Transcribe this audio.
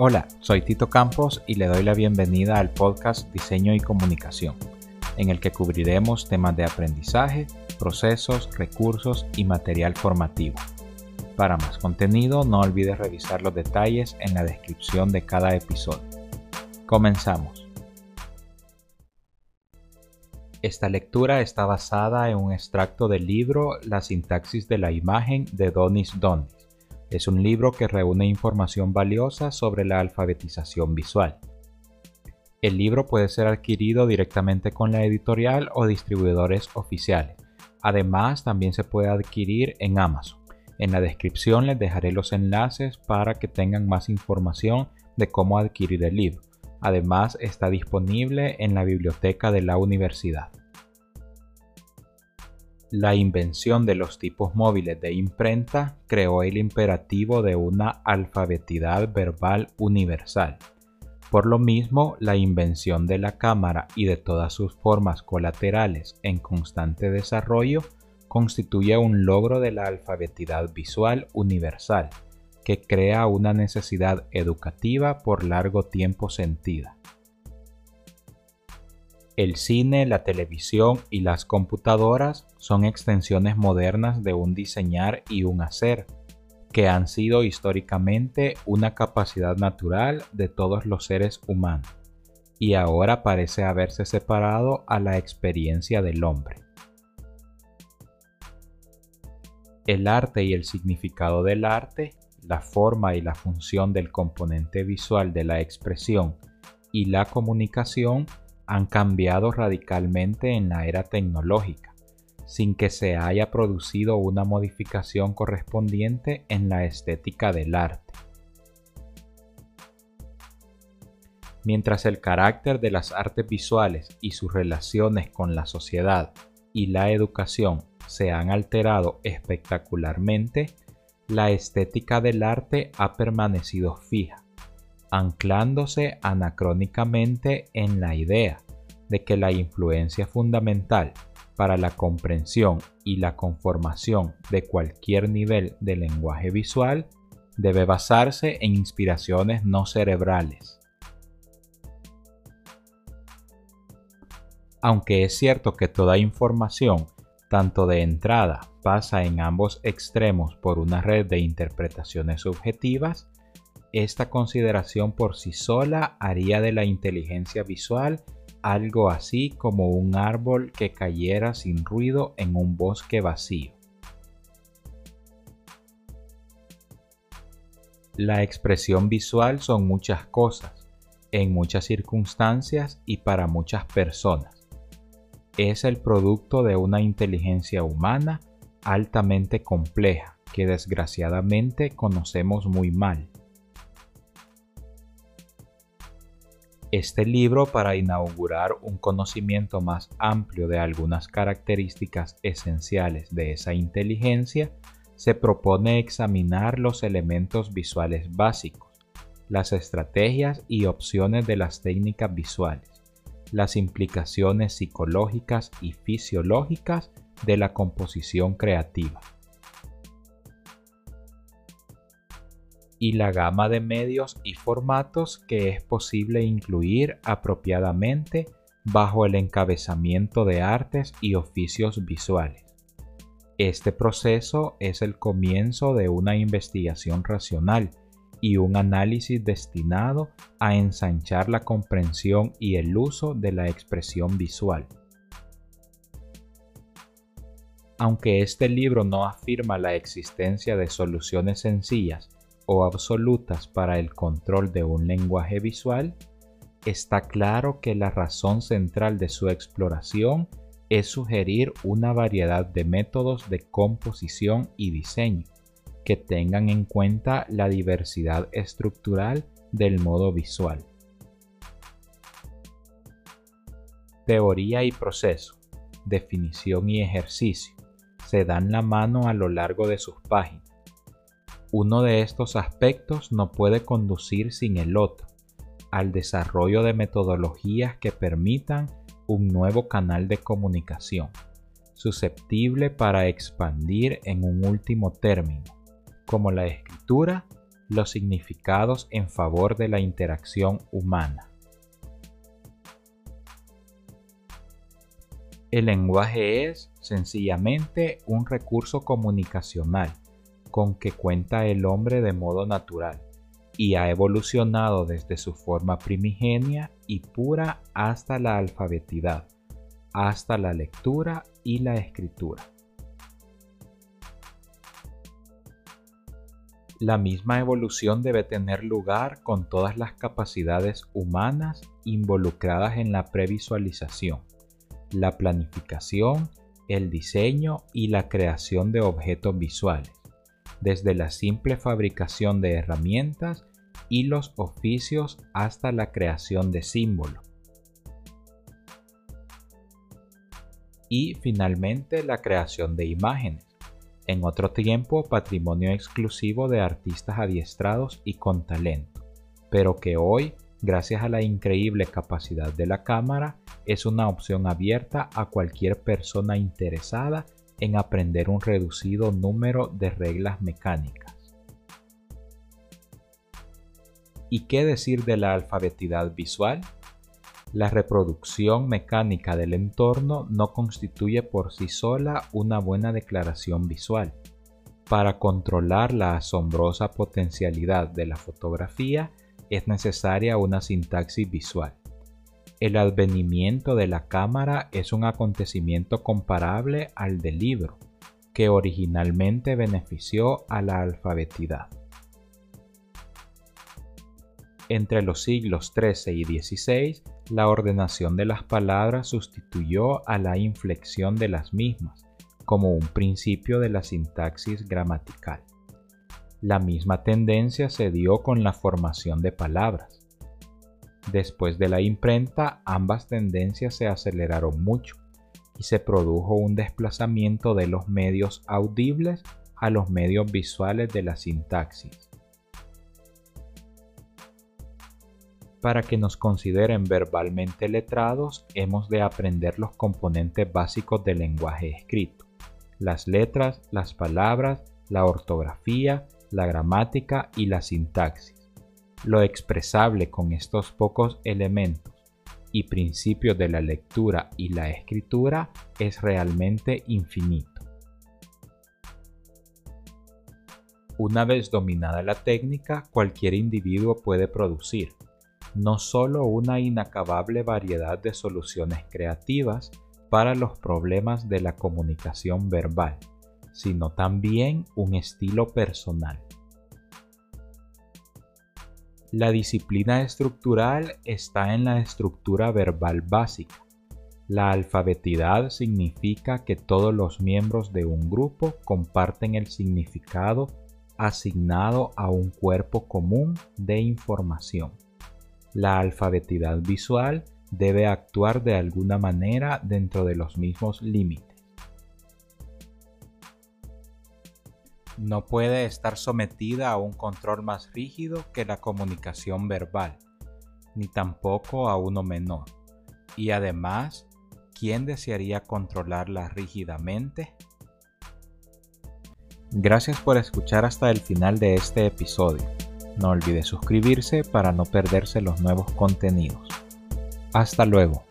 Hola, soy Tito Campos y le doy la bienvenida al podcast Diseño y Comunicación, en el que cubriremos temas de aprendizaje, procesos, recursos y material formativo. Para más contenido no olvides revisar los detalles en la descripción de cada episodio. Comenzamos. Esta lectura está basada en un extracto del libro La sintaxis de la imagen de Donis Donis es un libro que reúne información valiosa sobre la alfabetización visual. El libro puede ser adquirido directamente con la editorial o distribuidores oficiales. Además, también se puede adquirir en Amazon. En la descripción les dejaré los enlaces para que tengan más información de cómo adquirir el libro. Además, está disponible en la biblioteca de la universidad. La invención de los tipos móviles de imprenta creó el imperativo de una alfabetidad verbal universal. Por lo mismo, la invención de la cámara y de todas sus formas colaterales en constante desarrollo constituye un logro de la alfabetidad visual universal, que crea una necesidad educativa por largo tiempo sentida. El cine, la televisión y las computadoras son extensiones modernas de un diseñar y un hacer, que han sido históricamente una capacidad natural de todos los seres humanos, y ahora parece haberse separado a la experiencia del hombre. El arte y el significado del arte, la forma y la función del componente visual de la expresión y la comunicación han cambiado radicalmente en la era tecnológica, sin que se haya producido una modificación correspondiente en la estética del arte. Mientras el carácter de las artes visuales y sus relaciones con la sociedad y la educación se han alterado espectacularmente, la estética del arte ha permanecido fija anclándose anacrónicamente en la idea de que la influencia fundamental para la comprensión y la conformación de cualquier nivel de lenguaje visual debe basarse en inspiraciones no cerebrales. Aunque es cierto que toda información, tanto de entrada, pasa en ambos extremos por una red de interpretaciones subjetivas, esta consideración por sí sola haría de la inteligencia visual algo así como un árbol que cayera sin ruido en un bosque vacío. La expresión visual son muchas cosas, en muchas circunstancias y para muchas personas. Es el producto de una inteligencia humana altamente compleja que desgraciadamente conocemos muy mal Este libro, para inaugurar un conocimiento más amplio de algunas características esenciales de esa inteligencia, se propone examinar los elementos visuales básicos, las estrategias y opciones de las técnicas visuales, las implicaciones psicológicas y fisiológicas de la composición creativa. Y la gama de medios y formatos que es posible incluir apropiadamente bajo el encabezamiento de artes y oficios visuales. Este proceso es el comienzo de una investigación racional y un análisis destinado a ensanchar la comprensión y el uso de la expresión visual. Aunque este libro no afirma la existencia de soluciones sencillas o absolutas para el control de un lenguaje visual, está claro que la razón central de su exploración es sugerir una variedad de métodos de composición y diseño que tengan en cuenta la diversidad estructural del modo visual. Teoría y proceso, definición y ejercicio se dan la mano a lo largo de sus páginas uno de estos aspectos no puede conducir sin el otro al desarrollo de metodologías que permitan un nuevo canal de comunicación, susceptible para expandir en un último término, como la escritura, los significados en favor de la interacción humana. El lenguaje es sencillamente un recurso comunicacional con que cuenta el hombre de modo natural y ha evolucionado desde su forma primigenia y pura hasta la alfabetidad, hasta la lectura y la escritura. La misma evolución debe tener lugar con todas las capacidades humanas involucradas en la previsualización la planificación, el diseño y la creación de objetos visuales, desde la simple fabricación de herramientas y los oficios hasta la creación de símbolos. Y finalmente la creación de imágenes, en otro tiempo patrimonio exclusivo de artistas adiestrados y con talento, pero que hoy, gracias a la increíble capacidad de la cámara, es una opción abierta a cualquier persona interesada en aprender un reducido número de reglas mecánicas. ¿Y qué decir de la alfabetidad visual? La reproducción mecánica del entorno no constituye por sí sola una buena declaración visual. Para controlar la asombrosa potencialidad de la fotografía es necesaria una sintaxis visual. El advenimiento de la cámara es un acontecimiento comparable al del libro, que originalmente benefició a la alfabetidad. Entre los siglos XIII y XVI, la ordenación de las palabras sustituyó a la inflexión de las mismas como un principio de la sintaxis gramatical. La misma tendencia se dio con la formación de palabras. Después de la imprenta, ambas tendencias se aceleraron mucho y se produjo un desplazamiento de los medios audibles a los medios visuales de la sintaxis. Para que nos consideren verbalmente letrados, hemos de aprender los componentes básicos del lenguaje escrito, las letras, las palabras, la ortografía, la gramática y la sintaxis. Lo expresable con estos pocos elementos y principios de la lectura y la escritura es realmente infinito. Una vez dominada la técnica, cualquier individuo puede producir no solo una inacabable variedad de soluciones creativas para los problemas de la comunicación verbal, sino también un estilo personal. La disciplina estructural está en la estructura verbal básica. La alfabetidad significa que todos los miembros de un grupo comparten el significado asignado a un cuerpo común de información. La alfabetidad visual debe actuar de alguna manera dentro de los mismos límites. No puede estar sometida a un control más rígido que la comunicación verbal, ni tampoco a uno menor. Y además, ¿quién desearía controlarla rígidamente? Gracias por escuchar hasta el final de este episodio. No olvide suscribirse para no perderse los nuevos contenidos. Hasta luego.